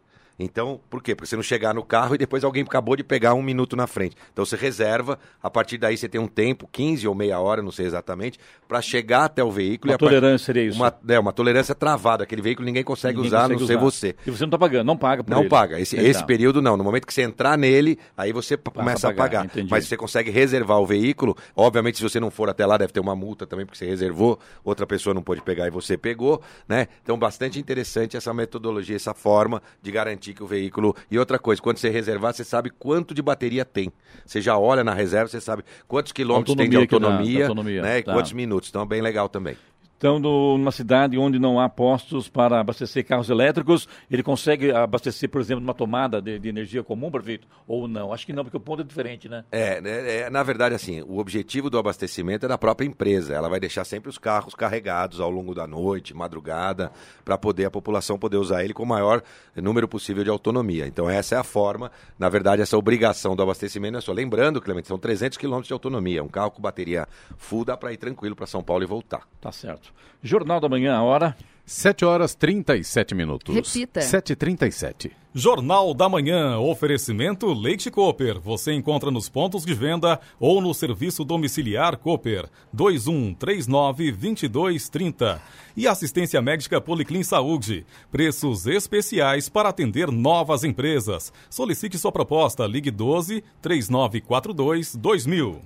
Speaker 5: Então, por quê? Porque você não chegar no carro e depois alguém acabou de pegar um minuto na frente. Então você reserva, a partir daí você tem um tempo, 15 ou meia hora, não sei exatamente, para chegar até o veículo.
Speaker 4: Uma tolerância seria isso?
Speaker 5: Uma, é, uma tolerância travada. Aquele veículo ninguém consegue ninguém usar, consegue a não ser você.
Speaker 4: E você não está pagando, não paga por
Speaker 5: Não
Speaker 4: ele.
Speaker 5: paga. Esse, esse período não. No momento que você entrar nele, aí você Passa começa a pagar. A pagar. Mas você consegue reservar o veículo. Obviamente, se você não for até lá, deve ter uma multa também, porque você reservou, outra pessoa não pôde pegar e você pegou, né? Então, bastante interessante essa metodologia, essa forma de garantir que o veículo e outra coisa, quando você reservar, você sabe quanto de bateria tem. Você já olha na reserva, você sabe quantos quilômetros autonomia tem de autonomia, autonomia né? E tá. quantos minutos. Então é bem legal também.
Speaker 4: Então, numa cidade onde não há postos para abastecer carros elétricos, ele consegue abastecer, por exemplo, numa tomada de, de energia comum, prefeito? Ou não? Acho que não, porque o ponto é diferente, né?
Speaker 5: É, né, é, na verdade, assim, o objetivo do abastecimento é da própria empresa. Ela vai deixar sempre os carros carregados ao longo da noite, madrugada, para poder a população poder usar ele com o maior número possível de autonomia. Então, essa é a forma, na verdade, essa obrigação do abastecimento é só. Lembrando, Clemente, são 300 quilômetros de autonomia. Um carro com bateria full dá para ir tranquilo para São Paulo e voltar.
Speaker 4: Tá certo. Jornal da Manhã, a hora.
Speaker 1: 7 horas 37 minutos.
Speaker 2: Repita.
Speaker 1: 7h37.
Speaker 3: Jornal da Manhã, oferecimento Leite Cooper. Você encontra nos pontos de venda ou no serviço domiciliar Cooper. 2139-2230. E assistência médica Policlin Saúde. Preços especiais para atender novas empresas. Solicite sua proposta. Ligue 12 3942 2000.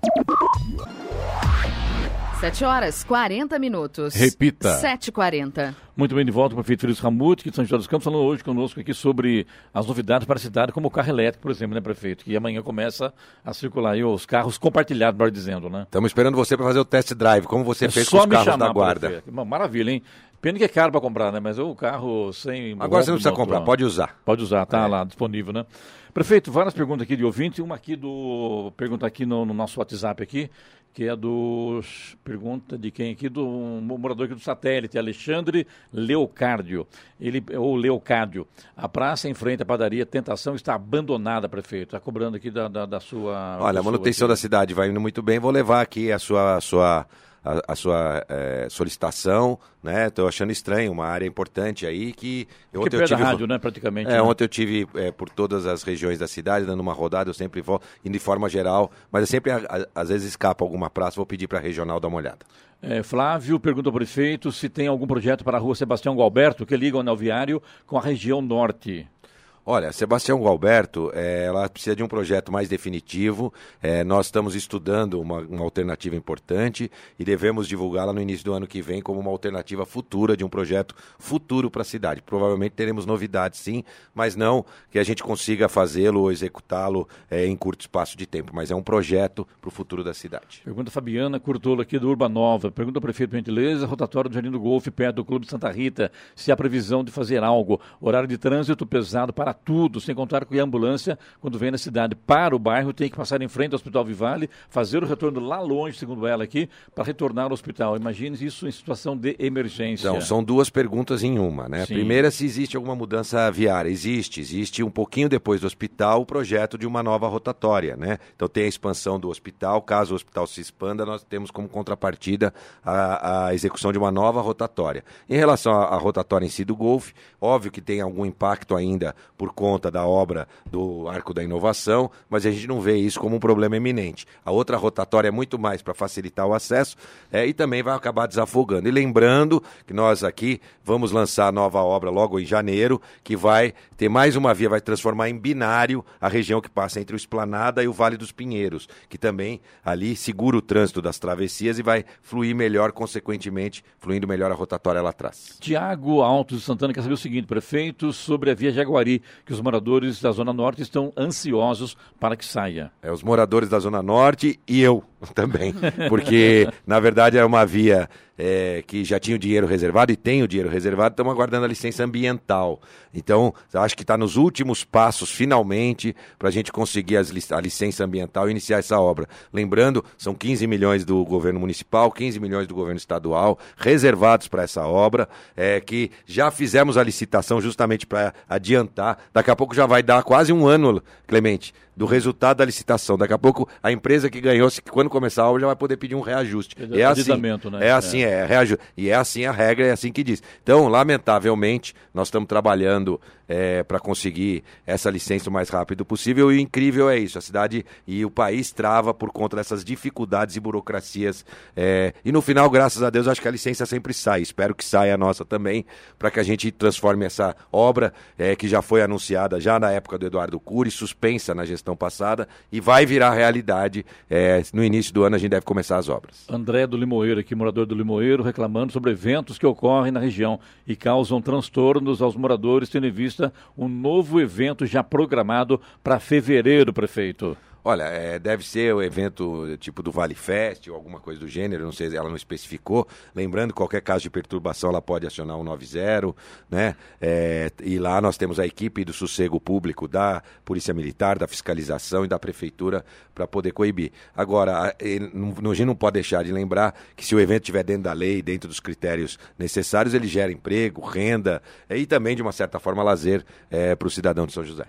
Speaker 2: 7 horas 40 minutos.
Speaker 1: Repita.
Speaker 2: 7h40.
Speaker 4: Muito bem, de volta, o prefeito Felício Ramute, que de São José dos Campos, falando hoje conosco aqui sobre as novidades para a cidade, como o carro elétrico, por exemplo, né, prefeito? Que amanhã começa a circular aí os carros compartilhados, melhor dizendo, né?
Speaker 5: Estamos esperando você para fazer o test drive, como você
Speaker 4: É
Speaker 5: fez com os carros
Speaker 4: chamar,
Speaker 5: da guarda.
Speaker 4: prefeito. Maravilha, hein? Pena que é caro para comprar, né? Mas o carro sem.
Speaker 5: Agora você não precisa
Speaker 4: motor,
Speaker 5: comprar, pode usar.
Speaker 4: Pode usar, tá
Speaker 5: É.
Speaker 4: lá disponível, né? Prefeito, várias perguntas aqui de ouvinte, uma aqui do. Pergunta aqui no, no nosso WhatsApp aqui, que é do. Pergunta de quem aqui? Do um morador aqui do satélite, Alexandre Leocárdio. Ele, ou Leocárdio. A praça em frente à padaria Tentação está abandonada, prefeito. Está cobrando aqui da, da, da sua.
Speaker 5: Olha, a
Speaker 4: pessoa
Speaker 5: manutenção
Speaker 4: aqui.
Speaker 5: da cidade vai indo muito bem. Vou levar aqui a sua, a sua, a, a sua eh, solicitação, né? Estou achando estranho, uma área importante aí que
Speaker 4: Que
Speaker 5: ontem eu tive
Speaker 4: rádio, né? Praticamente.
Speaker 5: É,
Speaker 4: né?
Speaker 5: ontem eu tive eh, por todas as regiões da cidade, dando uma rodada, eu sempre vou, indo de forma geral, mas eu sempre, a- a- às vezes, escapa alguma praça, vou pedir para a regional dar uma olhada.
Speaker 4: É, Flávio pergunta ao prefeito se tem algum projeto para a rua Sebastião Gualberto que liga o anel viário com a região norte.
Speaker 5: Olha, Sebastião Gualberto, eh, ela precisa de um projeto mais definitivo. Eh, nós estamos estudando uma, uma alternativa importante e devemos divulgá-la no início do ano que vem como uma alternativa futura de um projeto futuro para a cidade. Provavelmente teremos novidades, sim, mas não que a gente consiga fazê-lo ou executá-lo eh, em curto espaço de tempo. Mas é um projeto para o futuro da cidade.
Speaker 4: Pergunta Fabiana Curtolo aqui do Urbanova. Pergunta ao prefeito, gentileza, rotatório do Jardim do Golfe, perto do Clube Santa Rita, se há previsão de fazer algo. Horário de trânsito pesado para tudo, sem contar que a ambulância, quando vem na cidade para o bairro, tem que passar em frente ao Hospital Vivale, fazer o retorno lá longe, segundo ela aqui, para retornar ao hospital. Imagine isso em situação de emergência.
Speaker 5: Então, são duas perguntas em uma, né? A
Speaker 4: Sim.
Speaker 5: primeira, se existe alguma mudança viária. Existe. Existe um pouquinho depois do hospital o projeto de uma nova rotatória, né? Então tem a expansão do hospital. Caso o hospital se expanda, nós temos como contrapartida a, a execução de uma nova rotatória. Em relação à, à rotatória em si do Golfe, óbvio que tem algum impacto ainda por conta da obra do Arco da Inovação, mas a gente não vê isso como um problema eminente. A outra rotatória é muito mais para facilitar o acesso é, e também vai acabar desafogando. E lembrando que nós aqui vamos lançar a nova obra logo em janeiro, que vai ter mais uma via, vai transformar em binário a região que passa entre o Esplanada e o Vale dos Pinheiros, que também ali segura o trânsito das travessias e vai fluir melhor, consequentemente, fluindo melhor a rotatória lá atrás.
Speaker 4: Tiago Altos de Santana quer saber o seguinte, prefeito, sobre a Via Jaguari, que os moradores da Zona Norte estão ansiosos para que saia.
Speaker 5: É, os moradores da Zona Norte e eu também. Porque, na verdade, é uma via é, que já tinha o dinheiro reservado e tem o dinheiro reservado, estamos aguardando a licença ambiental. Então, acho que está nos últimos passos, finalmente, para a gente conseguir as a licença ambiental e iniciar essa obra. Lembrando, são 15 milhões do governo municipal, 15 milhões do governo estadual, reservados para essa obra, é, que já fizemos a licitação justamente para adiantar. Daqui a pouco já vai dar quase um ano, Clemente, do resultado da licitação. Daqui a pouco a empresa que ganhou, se- quando começar a obra, já vai poder pedir um reajuste. É assim,
Speaker 4: né?
Speaker 5: é assim, é, reaju- e é assim a regra, é assim que diz. Então, lamentavelmente, nós estamos trabalhando para conseguir essa licença o mais rápido possível e o incrível é isso, a cidade e o país trava por conta dessas dificuldades e burocracias. é, e no final, graças a Deus, acho que a licença sempre sai. Espero que saia a nossa também, para que a gente transforme essa obra é, que já foi anunciada já na época do Eduardo Cury, suspensa na gestão passada e vai virar realidade. é, no início do ano a gente deve começar as obras.
Speaker 4: André do Limoeiro, aqui morador do Limoeiro, reclamando sobre eventos que ocorrem na região e causam transtornos aos moradores, tendo em vista um novo evento já programado para fevereiro, prefeito.
Speaker 5: Olha, é, deve ser o evento tipo do Vale Fest ou alguma coisa do gênero, não sei, ela não especificou. Lembrando, qualquer caso de perturbação ela pode acionar o 90, né? É, e lá nós temos a equipe do sossego público da Polícia Militar, da Fiscalização e da Prefeitura para poder coibir. Agora, a, gente não pode deixar de lembrar que se o evento estiver dentro da lei, dentro dos critérios necessários, ele gera emprego, renda e também, de uma certa forma, lazer é, para o cidadão de São José.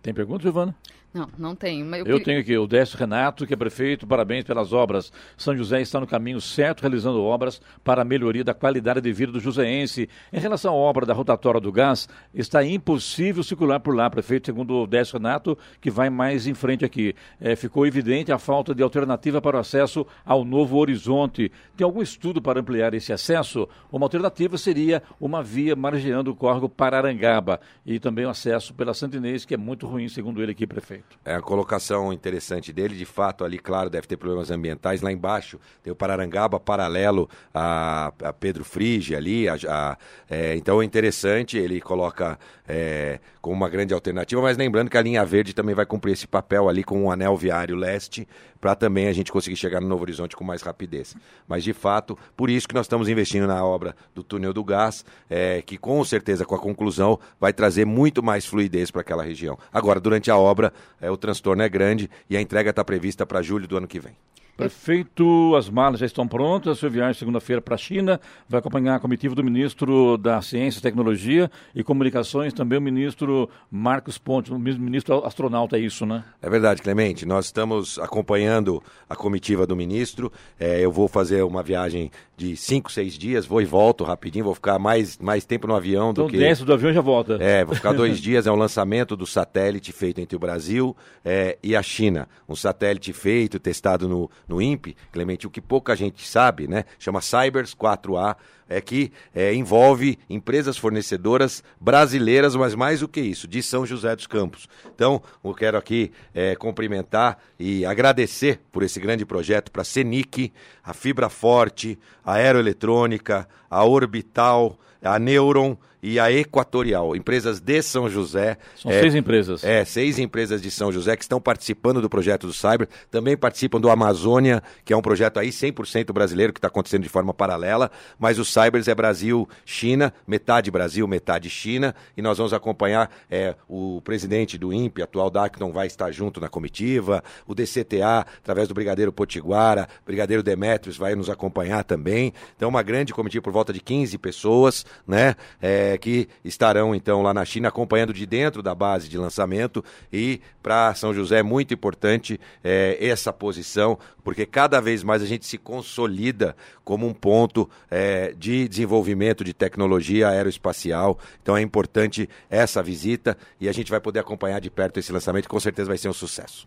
Speaker 4: Tem pergunta, Giovana?
Speaker 2: Não, não tenho.
Speaker 4: eu, eu tenho aqui o Décio Renato, que é prefeito, parabéns pelas obras. São José está no caminho certo, realizando obras para a melhoria da qualidade de vida do joseense. Em relação à obra da rotatória do gás, está impossível circular por lá, prefeito, segundo o Décio Renato, que vai mais em frente aqui. É, ficou evidente a falta de alternativa para o acesso ao Novo Horizonte. Tem algum estudo para ampliar esse acesso? Uma alternativa seria uma via margeando o córrego Pararangaba e também o acesso pela Santinês, que é muito ruim, segundo ele aqui, prefeito
Speaker 5: perfeito. É a colocação interessante dele, de fato, ali, claro, deve ter problemas ambientais. Lá embaixo tem o Pararangaba paralelo a, a Pedro Frige ali. A, a, é, então é interessante, ele coloca é, como uma grande alternativa, mas lembrando que a linha verde também vai cumprir esse papel ali com o anel viário leste, para também a gente conseguir chegar no Novo Horizonte com mais rapidez. Mas, de fato, por isso que nós estamos investindo na obra do túnel do gás, é, que com certeza, com a conclusão, vai trazer muito mais fluidez para aquela região. Agora, durante a obra, é, o transtorno é grande e a entrega está prevista para julho do ano que vem.
Speaker 4: Prefeito, as malas já estão prontas. A sua viagem segunda-feira para a China vai acompanhar a comitiva do ministro da Ciência, Tecnologia e Comunicações, também o ministro Marcos Pontes, o ministro astronauta, é isso, né?
Speaker 5: É verdade, Clemente. Nós estamos acompanhando a comitiva do ministro. É, eu vou fazer uma viagem de cinco, seis dias, vou e volto rapidinho, vou ficar mais, mais tempo no avião
Speaker 4: do
Speaker 5: então,
Speaker 4: que. Desce do avião já volta.
Speaker 5: É, vou ficar dois dias. É o um lançamento do satélite feito entre o Brasil é, e a China. Um satélite feito, testado no no INPE, Clemente, o que pouca gente sabe, né? Chama Cybers 4A, é que é, envolve empresas fornecedoras brasileiras, mas mais do que isso, de São José dos Campos. Então, eu quero aqui é, cumprimentar e agradecer por esse grande projeto para a Senic, a Fibra Forte, a Aeroeletrônica, a Orbital, a Neuron e a Equatorial, empresas de São José.
Speaker 4: São é, seis empresas.
Speaker 5: É, seis empresas de São José que estão participando do projeto do Cyber, também participam do Amazônia, que é um projeto aí 100% brasileiro que está acontecendo de forma paralela, mas o Cybers é Brasil-China, metade Brasil, metade China, e nós vamos acompanhar é, o presidente do INPE, atual Dacton, vai estar junto na comitiva, o DCTA, através do Brigadeiro Potiguara, Brigadeiro Demetrios vai nos acompanhar também. Então, uma grande comitiva por volta de 15 pessoas, né? É, que estarão então lá na China acompanhando de dentro da base de lançamento e para São José é muito importante é, essa posição, porque cada vez mais a gente se consolida como um ponto é, de desenvolvimento de tecnologia aeroespacial. Então é importante essa visita e a gente vai poder acompanhar de perto esse lançamento, que com certeza vai ser um sucesso.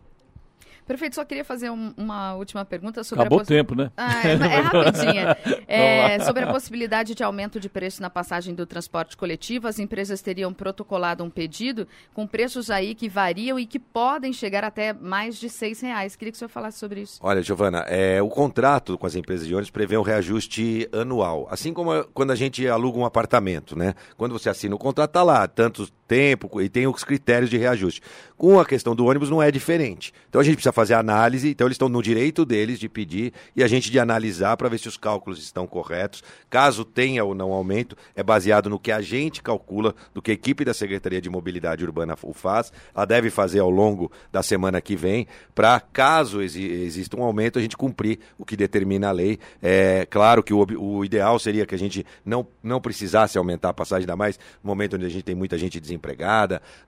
Speaker 2: Prefeito, só queria fazer um, uma última pergunta sobre
Speaker 4: Acabou a o tempo, né?
Speaker 2: Ah, é, é rapidinha. É, sobre a possibilidade de aumento de preço na passagem do transporte coletivo, as empresas teriam protocolado um pedido com preços aí que variam e que podem chegar até mais de seis reais. Queria que o senhor falasse sobre isso.
Speaker 5: Olha, Giovana, é, o contrato com as empresas de ônibus prevê um reajuste anual, assim como quando a gente aluga um apartamento, né? Quando você assina o contrato, tá lá, tanto tempo e tem os critérios de reajuste. Com a questão do ônibus não é diferente. Então a gente precisa fazer análise, então eles estão no direito deles de pedir e a gente de analisar para ver se os cálculos estão corretos. Caso tenha ou não aumento, é baseado no que a gente calcula, do que a equipe da Secretaria de Mobilidade Urbana faz. Ela deve fazer ao longo da semana que vem, para caso exi exista um aumento, a gente cumprir o que determina a lei. É claro que o, o ideal seria que a gente não, não precisasse aumentar a passagem, ainda mais no momento onde a gente tem muita gente desempregada,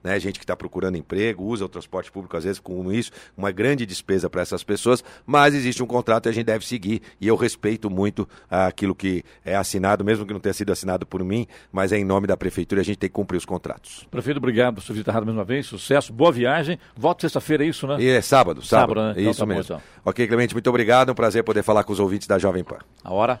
Speaker 5: né, gente que está procurando emprego, usa o transporte público às vezes com isso, uma grande despesa para essas pessoas, mas existe um contrato e a gente deve seguir e eu respeito muito aquilo que é assinado, mesmo que não tenha sido assinado por mim, mas é em nome da prefeitura a gente tem que cumprir os contratos.
Speaker 4: Prefeito, obrigado por sua visita mais uma vez, sucesso, boa viagem, volta sexta-feira, é isso, né?
Speaker 5: E é sábado, sábado, sábado né? Então, isso tá mesmo. Bom, então. Ok, Clemente, muito obrigado, é um prazer poder falar com os ouvintes da Jovem Pan.
Speaker 4: A hora?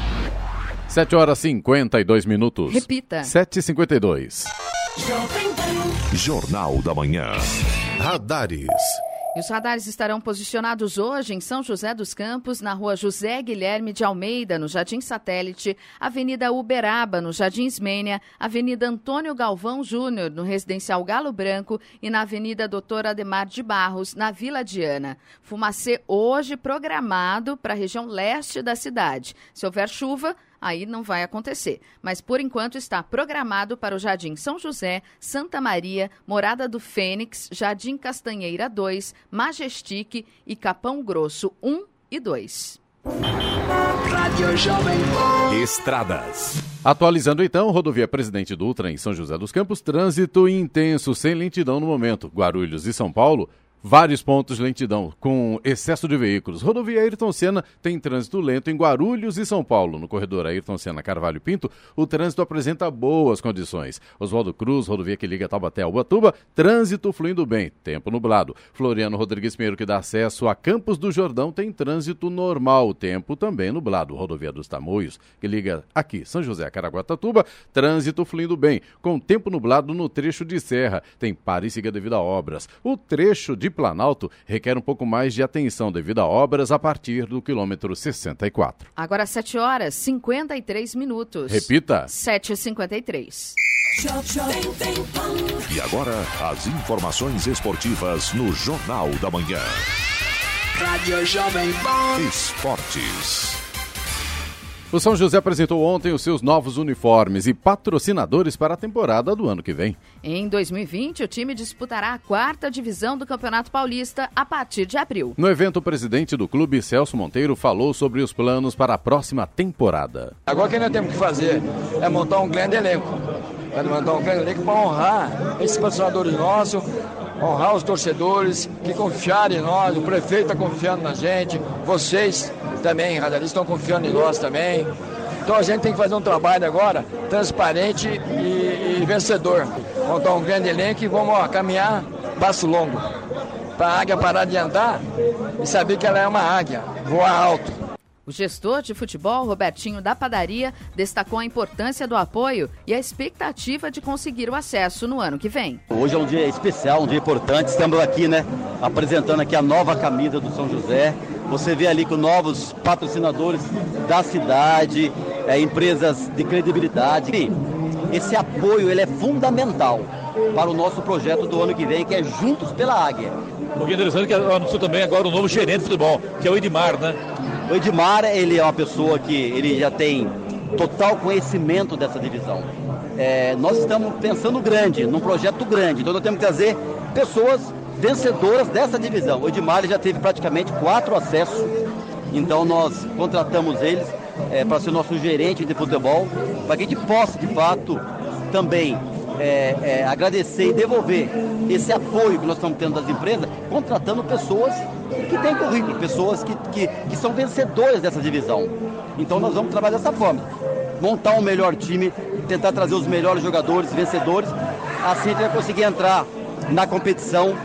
Speaker 1: 7 horas 52 minutos.
Speaker 2: Repita.
Speaker 1: 7h52.
Speaker 6: Jornal da Manhã.
Speaker 7: Radares.
Speaker 2: E os radares estarão posicionados hoje em São José dos Campos, na rua José Guilherme de Almeida, no Jardim Satélite, Avenida Uberaba, no Jardim Ismênia, Avenida Antônio Galvão Júnior, no Residencial Galo Branco e na Avenida Doutor Ademar de Barros, na Vila Diana. Fumacê hoje programado para a região leste da cidade. Se houver chuva, aí não vai acontecer. Mas por enquanto está programado para o Jardim São José, Santa Maria, Morada do Fênix, Jardim Castanheira 2, Majestic e Capão Grosso 1 e 2.
Speaker 6: Estradas.
Speaker 1: Atualizando então, rodovia Presidente Dutra em São José dos Campos, trânsito intenso, sem lentidão no momento. Guarulhos e São Paulo, vários pontos de lentidão, com excesso de veículos. Rodovia Ayrton Senna tem trânsito lento em Guarulhos e São Paulo. No corredor Ayrton Senna Carvalho Pinto, o trânsito apresenta boas condições. Oswaldo Cruz, rodovia que liga Taubaté ao Ubatuba, trânsito fluindo bem, tempo nublado. Floriano Rodrigues Pinheiro, que dá acesso a Campos do Jordão, tem trânsito normal, tempo também nublado. Rodovia dos Tamoios, que liga aqui São José a Caraguatatuba, trânsito fluindo bem, com tempo nublado no trecho de serra. Tem pare e siga devido a obras. O trecho de Planalto requer um pouco mais de atenção devido a obras a partir do quilômetro 64.
Speaker 2: Agora 7 horas 53 minutos.
Speaker 1: Repita.
Speaker 2: 7h53.
Speaker 6: E agora, as informações esportivas no Jornal da Manhã.
Speaker 8: Rádio Jovem Pan.
Speaker 6: Esportes.
Speaker 1: O São José apresentou ontem os seus novos uniformes e patrocinadores para a temporada do ano que vem.
Speaker 2: Em 2020, o time disputará a quarta divisão do Campeonato Paulista a partir de abril.
Speaker 1: No evento, o presidente do clube, Celso Monteiro, falou sobre os planos para a próxima temporada.
Speaker 9: Agora o que nós temos que fazer é montar um grande elenco. É montar um grande elenco para honrar esses patrocinadores nossos, honrar os torcedores que confiaram em nós, o prefeito está confiando na gente, vocês também, radaristas, estão confiando em nós também. Então a gente tem que fazer um trabalho agora transparente e, e vencedor. Montar um grande elenco e vamos ó, caminhar passo longo. Para a águia parar de andar e saber que ela é uma águia, voar alto.
Speaker 2: O gestor de futebol, Robertinho da Padaria, destacou a importância do apoio e a expectativa de conseguir o acesso no ano que vem.
Speaker 10: Hoje é um dia especial, um dia importante. Estamos aqui, né, apresentando aqui a nova camisa do São José. Você vê ali com novos patrocinadores da cidade, é, empresas de credibilidade. E esse apoio ele é fundamental para o nosso projeto do ano que vem, que é Juntos pela Águia.
Speaker 11: O que é interessante é que anunciou também agora o novo gerente de futebol, que é o Edmar, né?
Speaker 10: O Edmar, ele é uma pessoa que ele já tem total conhecimento dessa divisão. É, nós estamos pensando grande, num projeto grande, então nós temos que trazer pessoas vencedoras dessa divisão. O Edmar já teve praticamente quatro acessos, então nós contratamos eles é, para ser nosso gerente de futebol, para que a gente possa, de fato, também é, é, agradecer e devolver esse apoio que nós estamos tendo das empresas, contratando pessoas que têm currículo, pessoas que, que, que são vencedoras dessa divisão. Então nós vamos trabalhar dessa forma. Montar um melhor time, tentar trazer os melhores jogadores, vencedores. Assim a gente vai conseguir entrar na competição,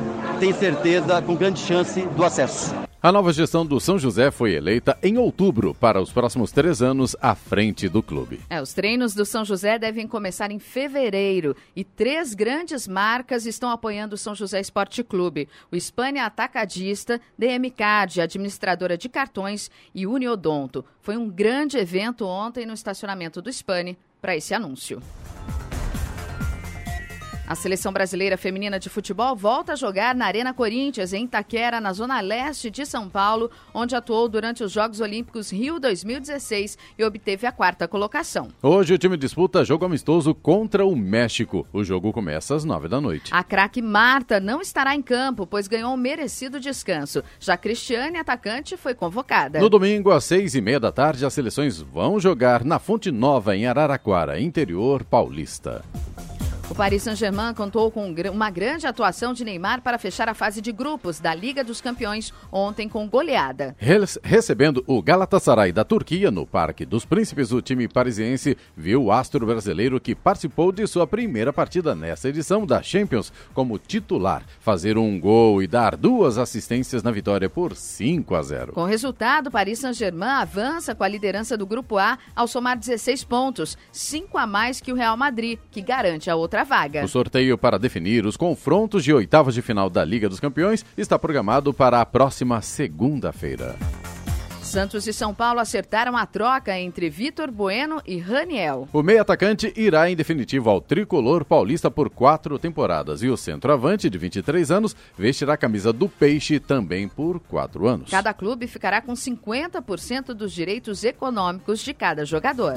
Speaker 10: tem certeza, com grande chance do acesso.
Speaker 1: A nova gestão do São José foi eleita em outubro para os próximos três anos à frente do clube.
Speaker 2: É, os treinos do São José devem começar em fevereiro e três grandes marcas estão apoiando o São José Esporte Clube: o Hispânia Atacadista, DMCard, administradora de cartões e Uniodonto. Foi um grande evento ontem no estacionamento do Hispânia para esse anúncio. A seleção brasileira feminina de futebol volta a jogar na Arena Corinthians, em Itaquera, na zona leste de São Paulo, onde atuou durante os Jogos Olímpicos Rio 2016 e obteve a quarta colocação.
Speaker 1: Hoje o time disputa jogo amistoso contra o México. O jogo começa às nove da noite.
Speaker 2: A craque Marta não estará em campo, pois ganhou um merecido descanso. Já Cristiane, atacante, foi convocada.
Speaker 1: No domingo, às seis e meia da tarde, as seleções vão jogar na Fonte Nova, em Araraquara, interior paulista.
Speaker 2: O Paris Saint-Germain contou com uma grande atuação de Neymar para fechar a fase de grupos da Liga dos Campeões ontem com goleada.
Speaker 1: Recebendo o Galatasaray da Turquia no Parque dos Príncipes, o time parisiense viu o astro brasileiro que participou de sua primeira partida nessa edição da Champions como titular, fazer um gol e dar duas assistências na vitória por 5 a 0.
Speaker 2: Com o resultado, o Paris Saint-Germain avança com a liderança do grupo A ao somar 16 pontos, 5 a mais que o Real Madrid, que garante a outra outra vaga.
Speaker 1: O sorteio para definir os confrontos de oitavas de final da Liga dos Campeões está programado para a próxima segunda-feira.
Speaker 2: Santos e São Paulo acertaram a troca entre Vitor Bueno e Raniel.
Speaker 1: O meio atacante irá em definitivo ao tricolor paulista por quatro temporadas e o centroavante, de 23 anos, vestirá a camisa do Peixe também por quatro anos.
Speaker 2: Cada clube ficará com 50% dos direitos econômicos de cada jogador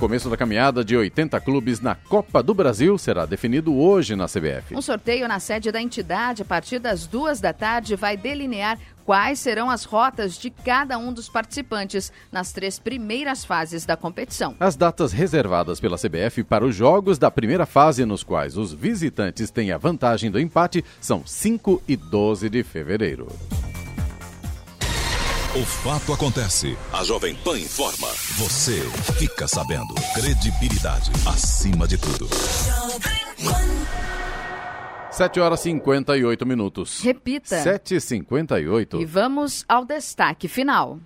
Speaker 1: começo da caminhada de 80 clubes na Copa do Brasil será definido hoje na CBF.
Speaker 2: Um sorteio na sede da entidade a partir das duas da tarde vai delinear quais serão as rotas de cada um dos participantes nas três primeiras fases da competição.
Speaker 1: As datas reservadas pela CBF para os jogos da primeira fase, nos quais os visitantes têm a vantagem do empate, são 5 e 12 de fevereiro.
Speaker 6: O fato acontece. A Jovem Pan informa. Você fica sabendo. Credibilidade acima de tudo.
Speaker 1: 7 horas e 58 minutos.
Speaker 2: Repita.
Speaker 1: 7h58.
Speaker 2: E vamos ao destaque final.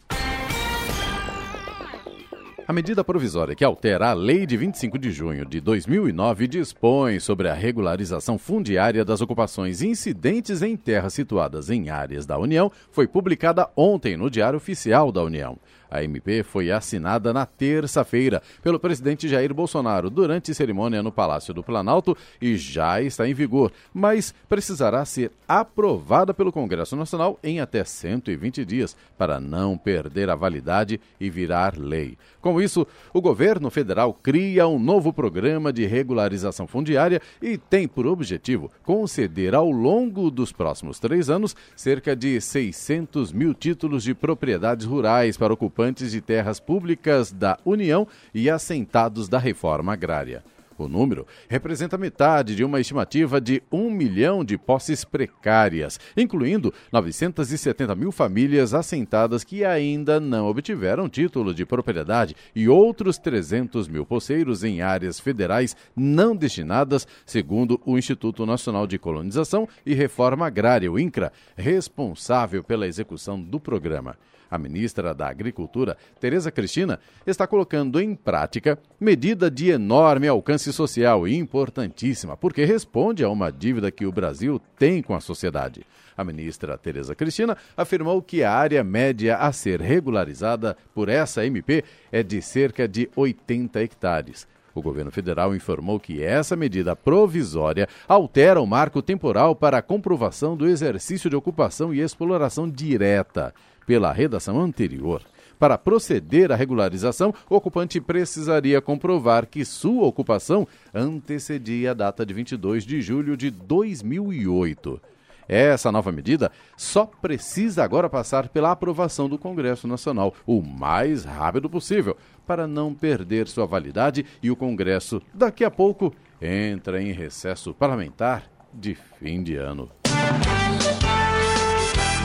Speaker 1: A medida provisória que altera a Lei de 25 de junho de 2009 dispõe sobre a regularização fundiária das ocupações incidentes em terras situadas em áreas da União foi publicada ontem no Diário Oficial da União. A MP foi assinada na terça-feira pelo presidente Jair Bolsonaro durante cerimônia no Palácio do Planalto e já está em vigor, mas precisará ser aprovada pelo Congresso Nacional em até 120 dias para não perder a validade e virar lei. Com isso, o governo federal cria um novo programa de regularização fundiária e tem por objetivo conceder ao longo dos próximos três anos cerca de 600 mil títulos de propriedades rurais para ocupantes ocupantes de terras públicas da União e assentados da reforma agrária. O número representa metade de uma estimativa de um milhão de posses precárias, incluindo 970 mil famílias assentadas que ainda não obtiveram título de propriedade e outros 300 mil poceiros em áreas federais não destinadas, segundo o Instituto Nacional de Colonização e Reforma Agrária, o INCRA, responsável pela execução do programa. A ministra da Agricultura, Tereza Cristina, está colocando em prática medida de enorme alcance social e importantíssima, porque responde a uma dívida que o Brasil tem com a sociedade. A ministra Tereza Cristina afirmou que a área média a ser regularizada por essa MP é de cerca de 80 hectares. O governo federal informou que essa medida provisória altera o marco temporal para a comprovação do exercício de ocupação e exploração direta pela redação anterior. Para proceder à regularização, o ocupante precisaria comprovar que sua ocupação antecedia a data de 22 de julho de 2008. Essa nova medida só precisa agora passar pela aprovação do Congresso Nacional o mais rápido possível, para não perder sua validade e o Congresso, daqui a pouco, entra em recesso parlamentar de fim de ano.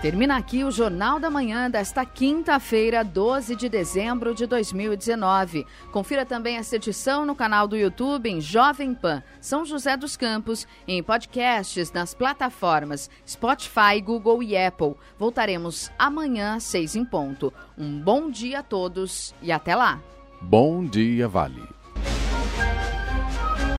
Speaker 2: Termina aqui o Jornal da Manhã desta quinta-feira, 12 de dezembro de 2019. Confira também esta edição no canal do YouTube em Jovem Pan, São José dos Campos, em podcasts nas plataformas Spotify, Google e Apple. Voltaremos amanhã, seis em ponto. Um bom dia a todos e até lá.
Speaker 1: Bom dia, Vale.